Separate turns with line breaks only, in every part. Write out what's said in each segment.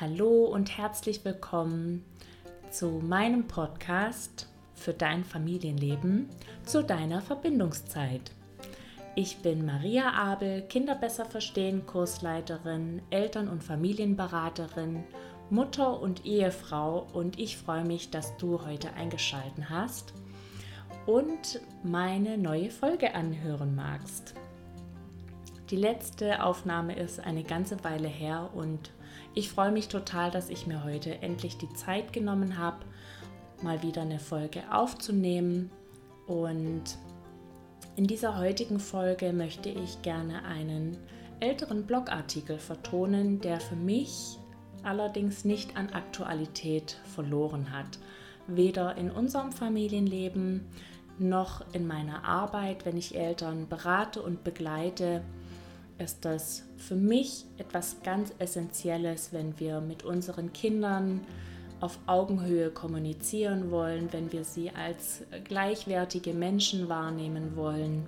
Hallo und herzlich willkommen zu meinem Podcast für dein Familienleben, zu deiner Verbindungszeit. Ich bin Maria Abel, Kinder besser verstehen Kursleiterin, Eltern- und Familienberaterin, Mutter und Ehefrau und ich freue mich, dass du heute eingeschaltet hast und meine neue Folge anhören magst. Die letzte Aufnahme ist eine ganze Weile her und ich freue mich total, dass ich mir heute endlich die Zeit genommen habe, mal wieder eine Folge aufzunehmen. Und in dieser heutigen Folge möchte ich gerne einen älteren Blogartikel vertonen, der für mich allerdings nicht an Aktualität verloren hat. Weder in unserem Familienleben noch in meiner Arbeit, wenn ich Eltern berate und begleite ist das für mich etwas ganz Essentielles, wenn wir mit unseren Kindern auf Augenhöhe kommunizieren wollen, wenn wir sie als gleichwertige Menschen wahrnehmen wollen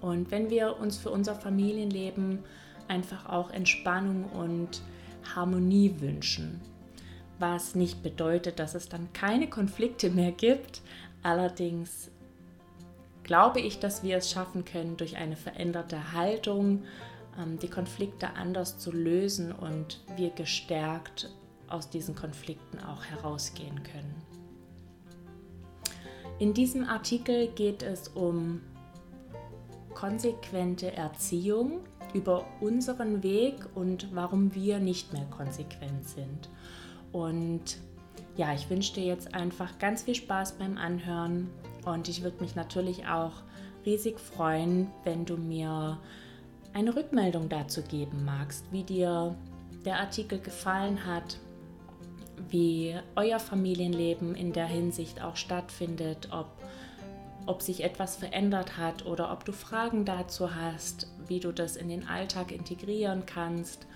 und wenn wir uns für unser Familienleben einfach auch Entspannung und Harmonie wünschen. Was nicht bedeutet, dass es dann keine Konflikte mehr gibt. Allerdings glaube ich, dass wir es schaffen können, durch eine veränderte Haltung ähm, die Konflikte anders zu lösen und wir gestärkt aus diesen Konflikten auch herausgehen können. In diesem Artikel geht es um konsequente Erziehung, über unseren Weg und warum wir nicht mehr konsequent sind. Und ja, ich wünsche dir jetzt einfach ganz viel Spaß beim Anhören und ich würde mich natürlich auch riesig freuen, wenn du mir eine Rückmeldung dazu geben magst, wie dir der Artikel gefallen hat, wie euer Familienleben in der Hinsicht auch stattfindet, ob, ob sich etwas verändert hat oder ob du Fragen dazu hast, wie du das in den Alltag integrieren kannst.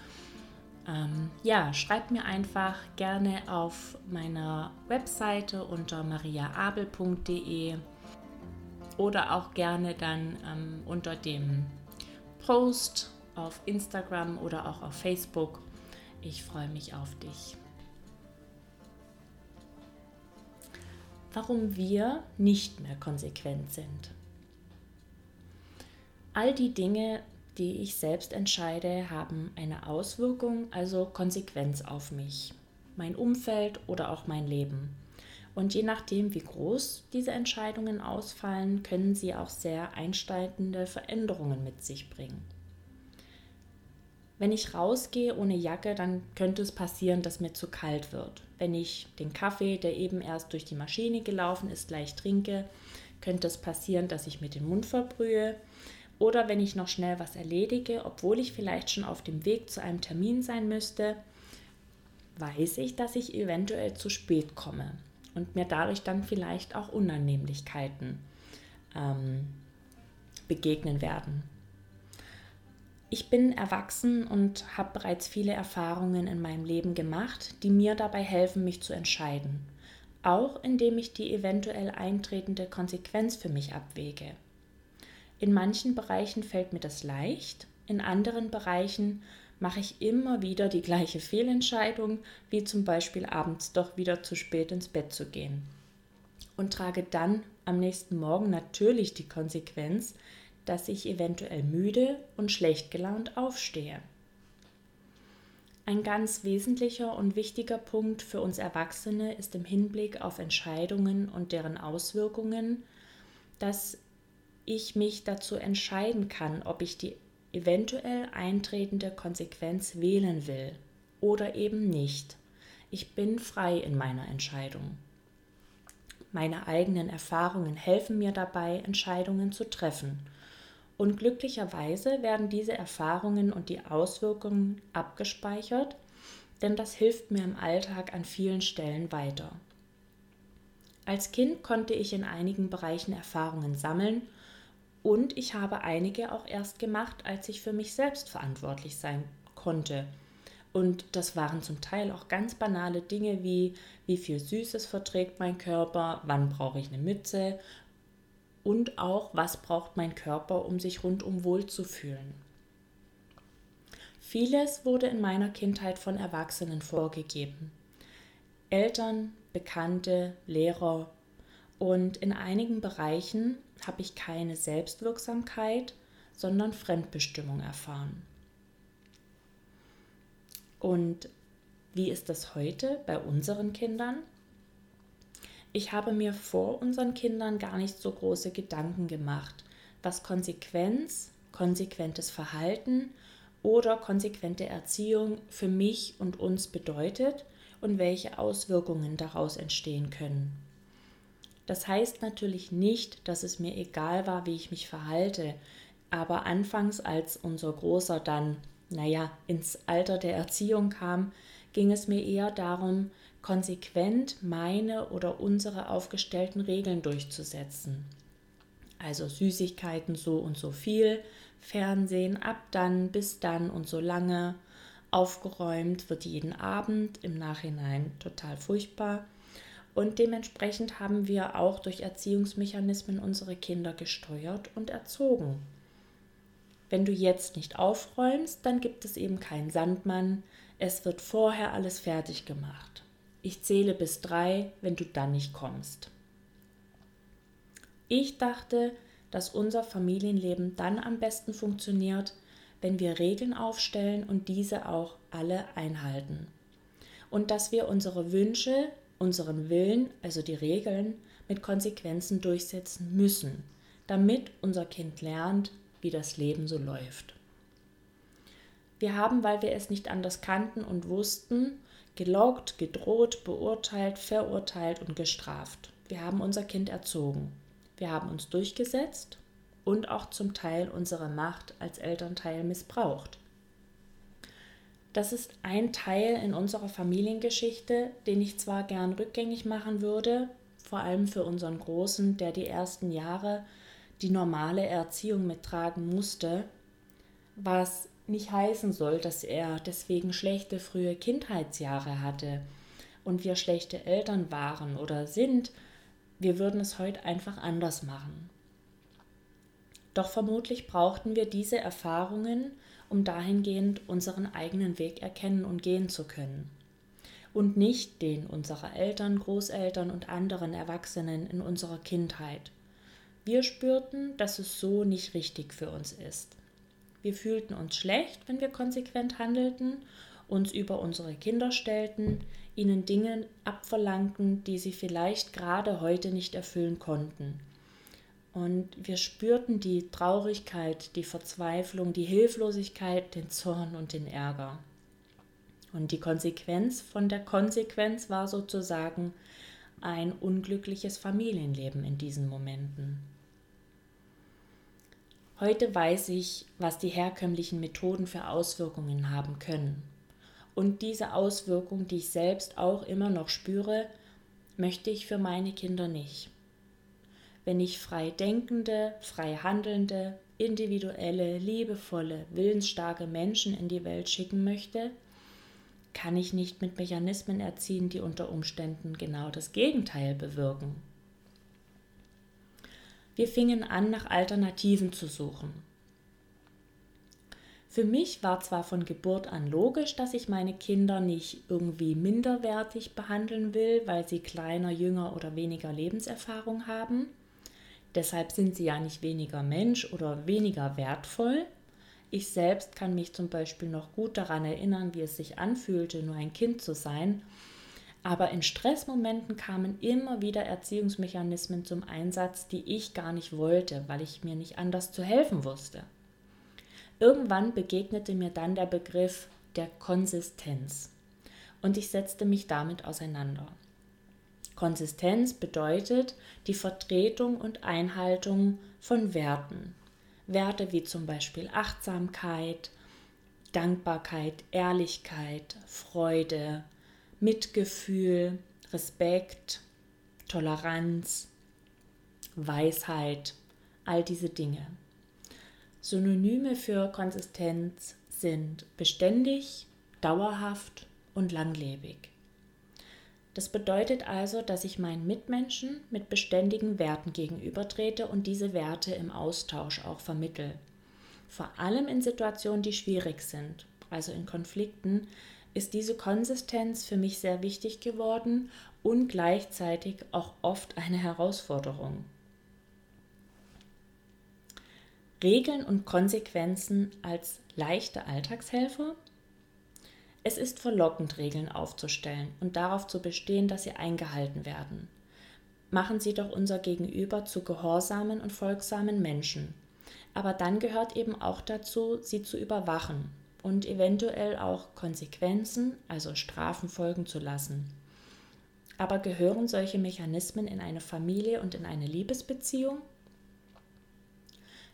Ähm, ja, schreib mir einfach gerne auf meiner Webseite unter mariaabel.de oder auch gerne dann ähm, unter dem Post auf Instagram oder auch auf Facebook. Ich freue mich auf dich. Warum wir nicht mehr konsequent sind. All die Dinge, die ich selbst entscheide, haben eine Auswirkung, also Konsequenz auf mich, mein Umfeld oder auch mein Leben. Und je nachdem, wie groß diese Entscheidungen ausfallen, können sie auch sehr einschneidende Veränderungen mit sich bringen. Wenn ich rausgehe ohne Jacke, dann könnte es passieren, dass mir zu kalt wird. Wenn ich den Kaffee, der eben erst durch die Maschine gelaufen ist, gleich trinke, könnte es passieren, dass ich mir den Mund verbrühe. Oder wenn ich noch schnell was erledige, obwohl ich vielleicht schon auf dem Weg zu einem Termin sein müsste, weiß ich, dass ich eventuell zu spät komme und mir dadurch dann vielleicht auch Unannehmlichkeiten ähm, begegnen werden. Ich bin erwachsen und habe bereits viele Erfahrungen in meinem Leben gemacht, die mir dabei helfen, mich zu entscheiden, auch indem ich die eventuell eintretende Konsequenz für mich abwäge. In manchen Bereichen fällt mir das leicht, in anderen Bereichen mache ich immer wieder die gleiche Fehlentscheidung, wie zum Beispiel abends doch wieder zu spät ins Bett zu gehen. Und trage dann am nächsten Morgen natürlich die Konsequenz, dass ich eventuell müde und schlecht gelaunt aufstehe. Ein ganz wesentlicher und wichtiger Punkt für uns Erwachsene ist im Hinblick auf Entscheidungen und deren Auswirkungen, dass ich mich dazu entscheiden kann, ob ich die eventuell eintretende Konsequenz wählen will oder eben nicht. Ich bin frei in meiner Entscheidung. Meine eigenen Erfahrungen helfen mir dabei, Entscheidungen zu treffen. Und glücklicherweise werden diese Erfahrungen und die Auswirkungen abgespeichert, denn das hilft mir im Alltag an vielen Stellen weiter. Als Kind konnte ich in einigen Bereichen Erfahrungen sammeln und ich habe einige auch erst gemacht, als ich für mich selbst verantwortlich sein konnte. Und das waren zum Teil auch ganz banale Dinge wie, wie viel Süßes verträgt mein Körper, wann brauche ich eine Mütze und auch, was braucht mein Körper, um sich rundum wohl zu fühlen. Vieles wurde in meiner Kindheit von Erwachsenen vorgegeben. Eltern, Bekannte, Lehrer. Und in einigen Bereichen habe ich keine Selbstwirksamkeit, sondern Fremdbestimmung erfahren. Und wie ist das heute bei unseren Kindern? Ich habe mir vor unseren Kindern gar nicht so große Gedanken gemacht, was Konsequenz, konsequentes Verhalten oder konsequente Erziehung für mich und uns bedeutet und welche Auswirkungen daraus entstehen können. Das heißt natürlich nicht, dass es mir egal war, wie ich mich verhalte, aber anfangs, als unser Großer dann, naja, ins Alter der Erziehung kam, ging es mir eher darum, konsequent meine oder unsere aufgestellten Regeln durchzusetzen. Also Süßigkeiten so und so viel, Fernsehen ab dann, bis dann und so lange, aufgeräumt wird jeden Abend, im Nachhinein total furchtbar. Und dementsprechend haben wir auch durch Erziehungsmechanismen unsere Kinder gesteuert und erzogen. Wenn du jetzt nicht aufräumst, dann gibt es eben keinen Sandmann. Es wird vorher alles fertig gemacht. Ich zähle bis drei, wenn du dann nicht kommst. Ich dachte, dass unser Familienleben dann am besten funktioniert, wenn wir Regeln aufstellen und diese auch alle einhalten. Und dass wir unsere Wünsche, unseren Willen, also die Regeln, mit Konsequenzen durchsetzen müssen, damit unser Kind lernt, wie das Leben so läuft. Wir haben, weil wir es nicht anders kannten und wussten, gelockt, gedroht, beurteilt, verurteilt und gestraft. Wir haben unser Kind erzogen. Wir haben uns durchgesetzt und auch zum Teil unsere Macht als Elternteil missbraucht. Das ist ein Teil in unserer Familiengeschichte, den ich zwar gern rückgängig machen würde, vor allem für unseren Großen, der die ersten Jahre die normale Erziehung mittragen musste, was nicht heißen soll, dass er deswegen schlechte frühe Kindheitsjahre hatte und wir schlechte Eltern waren oder sind. Wir würden es heute einfach anders machen. Doch vermutlich brauchten wir diese Erfahrungen, um dahingehend unseren eigenen Weg erkennen und gehen zu können. Und nicht den unserer Eltern, Großeltern und anderen Erwachsenen in unserer Kindheit. Wir spürten, dass es so nicht richtig für uns ist. Wir fühlten uns schlecht, wenn wir konsequent handelten, uns über unsere Kinder stellten, ihnen Dinge abverlangten, die sie vielleicht gerade heute nicht erfüllen konnten und wir spürten die Traurigkeit, die Verzweiflung, die Hilflosigkeit, den Zorn und den Ärger. Und die Konsequenz von der Konsequenz war sozusagen ein unglückliches Familienleben in diesen Momenten. Heute weiß ich, was die herkömmlichen Methoden für Auswirkungen haben können. Und diese Auswirkung, die ich selbst auch immer noch spüre, möchte ich für meine Kinder nicht wenn ich frei denkende, frei handelnde, individuelle, liebevolle, willensstarke Menschen in die Welt schicken möchte, kann ich nicht mit Mechanismen erziehen, die unter Umständen genau das Gegenteil bewirken. Wir fingen an, nach Alternativen zu suchen. Für mich war zwar von Geburt an logisch, dass ich meine Kinder nicht irgendwie minderwertig behandeln will, weil sie kleiner, jünger oder weniger Lebenserfahrung haben, Deshalb sind sie ja nicht weniger Mensch oder weniger wertvoll. Ich selbst kann mich zum Beispiel noch gut daran erinnern, wie es sich anfühlte, nur ein Kind zu sein. Aber in Stressmomenten kamen immer wieder Erziehungsmechanismen zum Einsatz, die ich gar nicht wollte, weil ich mir nicht anders zu helfen wusste. Irgendwann begegnete mir dann der Begriff der Konsistenz und ich setzte mich damit auseinander. Konsistenz bedeutet die Vertretung und Einhaltung von Werten. Werte wie zum Beispiel Achtsamkeit, Dankbarkeit, Ehrlichkeit, Freude, Mitgefühl, Respekt, Toleranz, Weisheit, all diese Dinge. Synonyme für Konsistenz sind beständig, dauerhaft und langlebig. Das bedeutet also, dass ich meinen Mitmenschen mit beständigen Werten gegenübertrete und diese Werte im Austausch auch vermittel. Vor allem in Situationen, die schwierig sind, also in Konflikten, ist diese Konsistenz für mich sehr wichtig geworden und gleichzeitig auch oft eine Herausforderung. Regeln und Konsequenzen als leichte Alltagshelfer? Es ist verlockend, Regeln aufzustellen und darauf zu bestehen, dass sie eingehalten werden. Machen Sie doch unser Gegenüber zu gehorsamen und folgsamen Menschen. Aber dann gehört eben auch dazu, sie zu überwachen und eventuell auch Konsequenzen, also Strafen folgen zu lassen. Aber gehören solche Mechanismen in eine Familie und in eine Liebesbeziehung?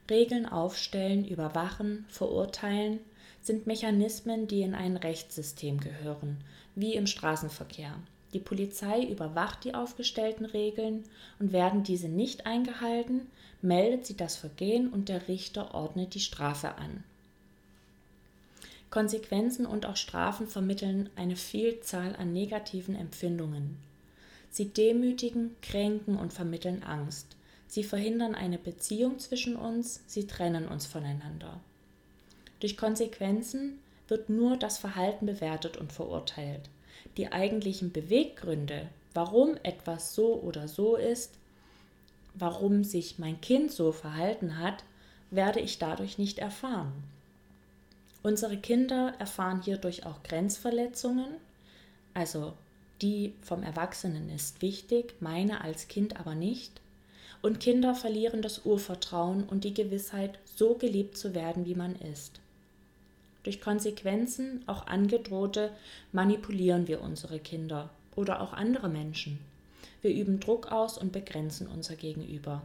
Regeln aufstellen, überwachen, verurteilen sind Mechanismen, die in ein Rechtssystem gehören, wie im Straßenverkehr. Die Polizei überwacht die aufgestellten Regeln und werden diese nicht eingehalten, meldet sie das Vergehen und der Richter ordnet die Strafe an. Konsequenzen und auch Strafen vermitteln eine Vielzahl an negativen Empfindungen. Sie demütigen, kränken und vermitteln Angst. Sie verhindern eine Beziehung zwischen uns, sie trennen uns voneinander. Durch Konsequenzen wird nur das Verhalten bewertet und verurteilt. Die eigentlichen Beweggründe, warum etwas so oder so ist, warum sich mein Kind so verhalten hat, werde ich dadurch nicht erfahren. Unsere Kinder erfahren hierdurch auch Grenzverletzungen, also die vom Erwachsenen ist wichtig, meine als Kind aber nicht. Und Kinder verlieren das Urvertrauen und die Gewissheit, so geliebt zu werden, wie man ist. Durch Konsequenzen, auch angedrohte, manipulieren wir unsere Kinder oder auch andere Menschen. Wir üben Druck aus und begrenzen unser Gegenüber.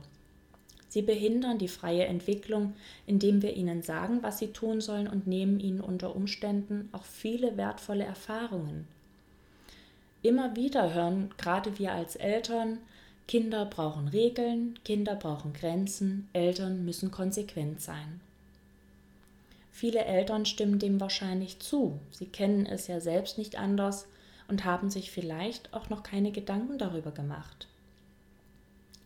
Sie behindern die freie Entwicklung, indem wir ihnen sagen, was sie tun sollen und nehmen ihnen unter Umständen auch viele wertvolle Erfahrungen. Immer wieder hören gerade wir als Eltern, Kinder brauchen Regeln, Kinder brauchen Grenzen, Eltern müssen konsequent sein. Viele Eltern stimmen dem wahrscheinlich zu, sie kennen es ja selbst nicht anders und haben sich vielleicht auch noch keine Gedanken darüber gemacht.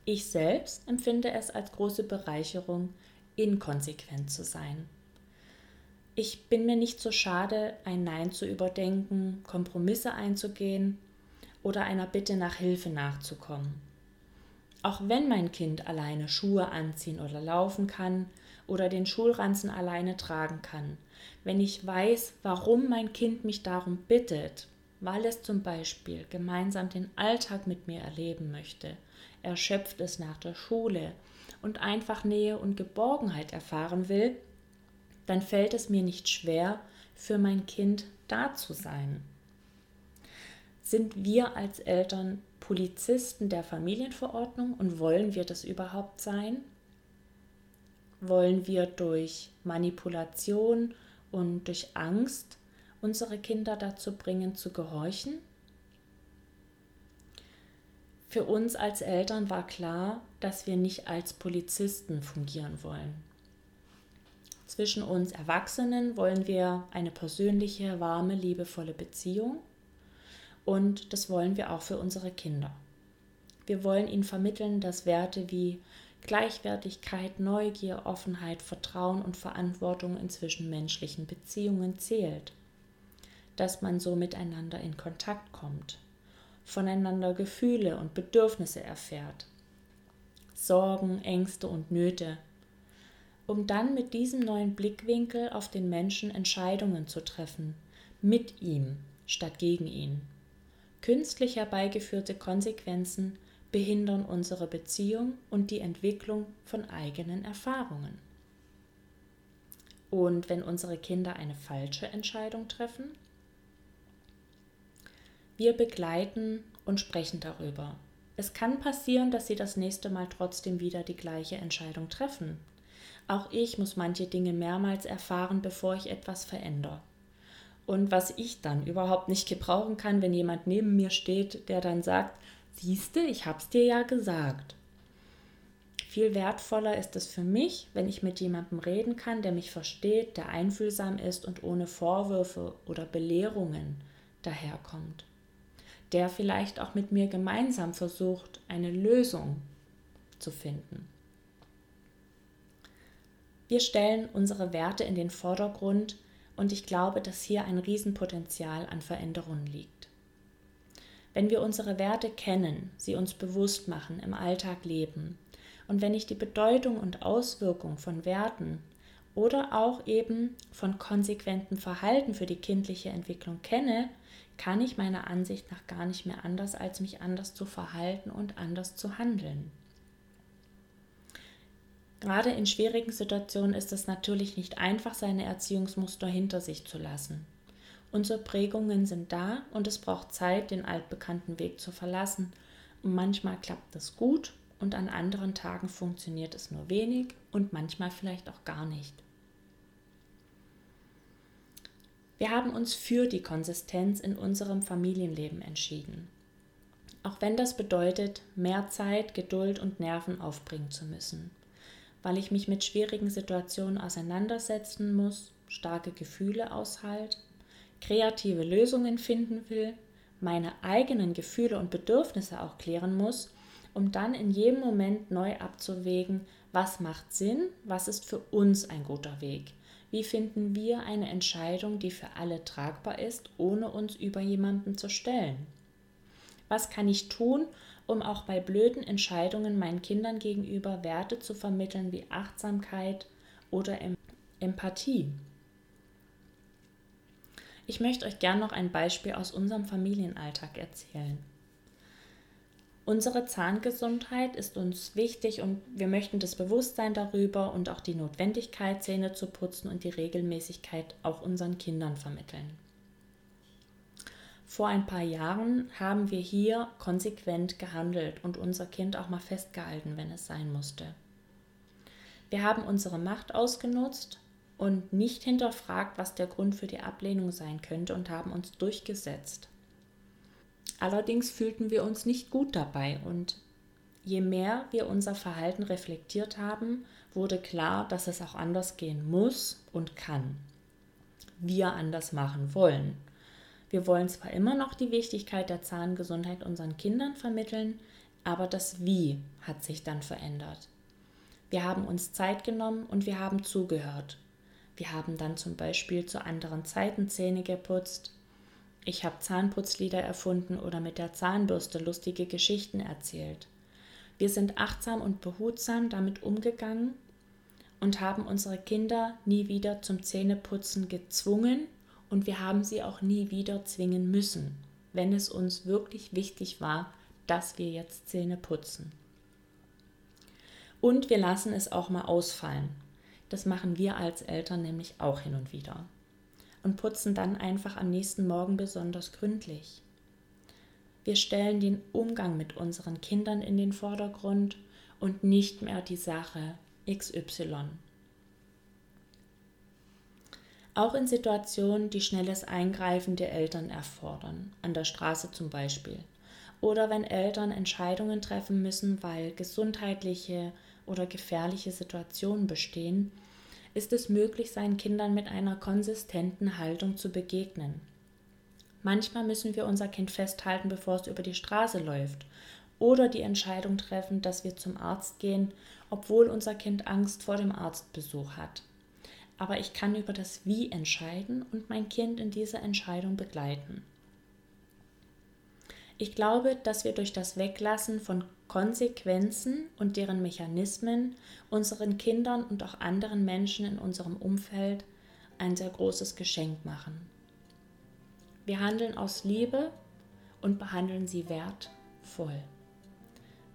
Ich selbst empfinde es als große Bereicherung, inkonsequent zu sein. Ich bin mir nicht so schade, ein Nein zu überdenken, Kompromisse einzugehen oder einer Bitte nach Hilfe nachzukommen. Auch wenn mein Kind alleine Schuhe anziehen oder laufen kann oder den Schulranzen alleine tragen kann, wenn ich weiß, warum mein Kind mich darum bittet, weil es zum Beispiel gemeinsam den Alltag mit mir erleben möchte erschöpft ist nach der Schule und einfach Nähe und Geborgenheit erfahren will, dann fällt es mir nicht schwer, für mein Kind da zu sein. Sind wir als Eltern Polizisten der Familienverordnung und wollen wir das überhaupt sein? Wollen wir durch Manipulation und durch Angst unsere Kinder dazu bringen, zu gehorchen? Für uns als Eltern war klar, dass wir nicht als Polizisten fungieren wollen. Zwischen uns Erwachsenen wollen wir eine persönliche, warme, liebevolle Beziehung und das wollen wir auch für unsere Kinder. Wir wollen ihnen vermitteln, dass Werte wie Gleichwertigkeit, Neugier, Offenheit, Vertrauen und Verantwortung in zwischenmenschlichen Beziehungen zählt, dass man so miteinander in Kontakt kommt, voneinander Gefühle und Bedürfnisse erfährt, Sorgen, Ängste und Nöte, um dann mit diesem neuen Blickwinkel auf den Menschen Entscheidungen zu treffen, mit ihm statt gegen ihn. Künstlich herbeigeführte Konsequenzen behindern unsere Beziehung und die Entwicklung von eigenen Erfahrungen. Und wenn unsere Kinder eine falsche Entscheidung treffen, wir begleiten und sprechen darüber. Es kann passieren, dass Sie das nächste Mal trotzdem wieder die gleiche Entscheidung treffen. Auch ich muss manche Dinge mehrmals erfahren, bevor ich etwas verändere. Und was ich dann überhaupt nicht gebrauchen kann, wenn jemand neben mir steht, der dann sagt, siehste, ich hab's dir ja gesagt. Viel wertvoller ist es für mich, wenn ich mit jemandem reden kann, der mich versteht, der einfühlsam ist und ohne Vorwürfe oder Belehrungen daherkommt der vielleicht auch mit mir gemeinsam versucht, eine Lösung zu finden. Wir stellen unsere Werte in den Vordergrund Und ich glaube, dass hier ein Riesenpotenzial an Veränderungen liegt. Wenn wir unsere Werte kennen, sie uns bewusst machen, im Alltag leben und wenn ich die Bedeutung und Auswirkung von Werten oder auch eben von konsequentem Verhalten für die kindliche Entwicklung kenne, kann ich meiner Ansicht nach gar nicht mehr anders, als mich anders zu verhalten und anders zu handeln. Gerade in schwierigen Situationen ist es natürlich nicht einfach, seine Erziehungsmuster hinter sich zu lassen. Unsere Prägungen sind da und es braucht Zeit, den altbekannten Weg zu verlassen. Und manchmal klappt das gut und an anderen Tagen funktioniert es nur wenig und manchmal vielleicht auch gar nicht. Wir haben uns für die Konsistenz in unserem Familienleben entschieden. Auch wenn das bedeutet, mehr Zeit, Geduld und Nerven aufbringen zu müssen, weil ich mich mit schwierigen Situationen auseinandersetzen muss, starke Gefühle aushalte kreative Lösungen finden will, meine eigenen Gefühle und Bedürfnisse auch klären muss, um dann in jedem Moment neu abzuwägen, was macht Sinn, was ist für uns ein guter Weg. Wie finden wir eine Entscheidung, die für alle tragbar ist, ohne uns über jemanden zu stellen? Was kann ich tun, um auch bei blöden Entscheidungen meinen Kindern gegenüber Werte zu vermitteln wie Achtsamkeit oder Empathie? Ich möchte euch gern noch ein Beispiel aus unserem Familienalltag erzählen. Unsere Zahngesundheit ist uns wichtig und wir möchten das Bewusstsein darüber und auch die Notwendigkeit, Zähne zu putzen und die Regelmäßigkeit auch unseren Kindern vermitteln. Vor ein paar Jahren haben wir hier konsequent gehandelt und unser Kind auch mal festgehalten, wenn es sein musste. Wir haben unsere Macht ausgenutzt, und nicht hinterfragt, was der Grund für die Ablehnung sein könnte und haben uns durchgesetzt. Allerdings fühlten wir uns nicht gut dabei und je mehr wir unser Verhalten reflektiert haben, wurde klar, dass es auch anders gehen muss und kann. Wir anders machen wollen. Wir wollen zwar immer noch die Wichtigkeit der Zahngesundheit unseren Kindern vermitteln, aber das Wie hat sich dann verändert. Wir haben uns Zeit genommen und wir haben zugehört. Wir haben dann zum Beispiel zu anderen Zeiten Zähne geputzt. Ich habe Zahnputzlieder erfunden oder mit der Zahnbürste lustige Geschichten erzählt. Wir sind achtsam und behutsam damit umgegangen und haben unsere Kinder nie wieder zum Zähneputzen gezwungen und wir haben sie auch nie wieder zwingen müssen, wenn es uns wirklich wichtig war, dass wir jetzt Zähne putzen. Und wir lassen es auch mal ausfallen. Das machen wir als Eltern nämlich auch hin und wieder. Und putzen dann einfach am nächsten Morgen besonders gründlich. Wir stellen den Umgang mit unseren Kindern in den Vordergrund und nicht mehr die Sache XY. Auch in Situationen, die schnelles Eingreifen der Eltern erfordern, an der Straße zum Beispiel, oder wenn Eltern Entscheidungen treffen müssen, weil gesundheitliche oder gefährliche Situationen bestehen, ist es möglich, seinen Kindern mit einer konsistenten Haltung zu begegnen. Manchmal müssen wir unser Kind festhalten, bevor es über die Straße läuft, oder die Entscheidung treffen, dass wir zum Arzt gehen, obwohl unser Kind Angst vor dem Arztbesuch hat. Aber ich kann über das Wie entscheiden und mein Kind in dieser Entscheidung begleiten. Ich glaube, dass wir durch das Weglassen von Konsequenzen und deren Mechanismen unseren Kindern und auch anderen Menschen in unserem Umfeld ein sehr großes Geschenk machen. Wir handeln aus Liebe und behandeln sie wertvoll.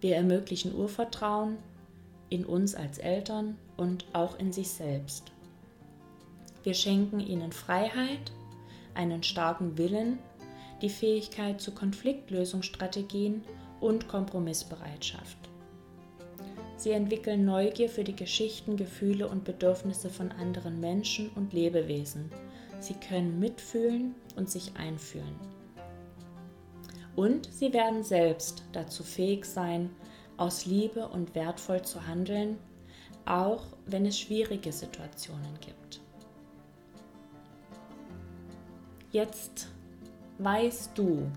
Wir ermöglichen Urvertrauen in uns als Eltern und auch in sich selbst. Wir schenken ihnen Freiheit, einen starken Willen die Fähigkeit zu Konfliktlösungsstrategien und Kompromissbereitschaft. Sie entwickeln Neugier für die Geschichten, Gefühle und Bedürfnisse von anderen Menschen und Lebewesen. Sie können mitfühlen und sich einfühlen. Und sie werden selbst dazu fähig sein, aus Liebe und wertvoll zu handeln, auch wenn es schwierige Situationen gibt. Jetzt weißt du,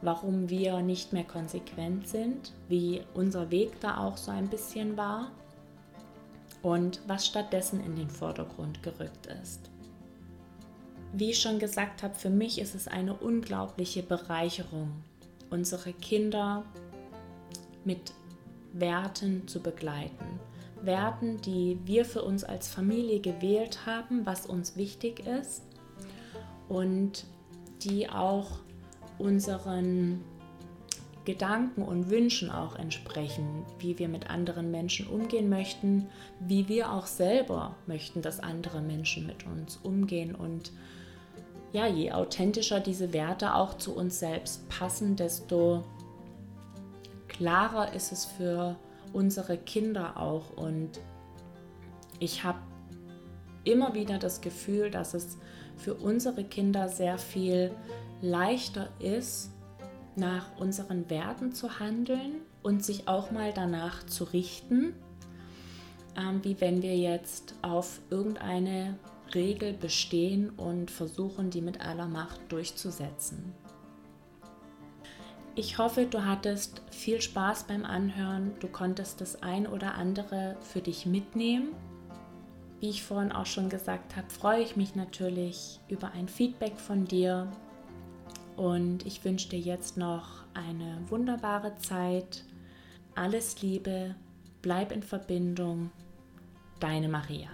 warum wir nicht mehr konsequent sind, wie unser Weg da auch so ein bisschen war und was stattdessen in den Vordergrund gerückt ist. wie ich schon gesagt habe, für mich ist es eine unglaubliche Bereicherung, unsere Kinder mit Werten zu begleiten. Werten, die wir für uns als Familie gewählt haben, was uns wichtig ist und die auch unseren Gedanken und Wünschen auch entsprechen, wie wir mit anderen Menschen umgehen möchten, wie wir auch selber möchten, dass andere Menschen mit uns umgehen und ja, je authentischer diese Werte auch zu uns selbst passen, desto klarer ist es für unsere Kinder auch und ich habe immer wieder das Gefühl, dass es für unsere Kinder sehr viel leichter ist, nach unseren Werten zu handeln und sich auch mal danach zu richten, ähm, wie wenn wir jetzt auf irgendeine Regel bestehen und versuchen, die mit aller Macht durchzusetzen. Ich hoffe, du hattest viel Spaß beim Anhören, du konntest das ein oder andere für dich mitnehmen. Wie ich vorhin auch schon gesagt habe, freue ich mich natürlich über ein Feedback von dir und ich wünsche dir jetzt noch eine wunderbare Zeit. Alles Liebe, bleib in Verbindung. Deine Maria.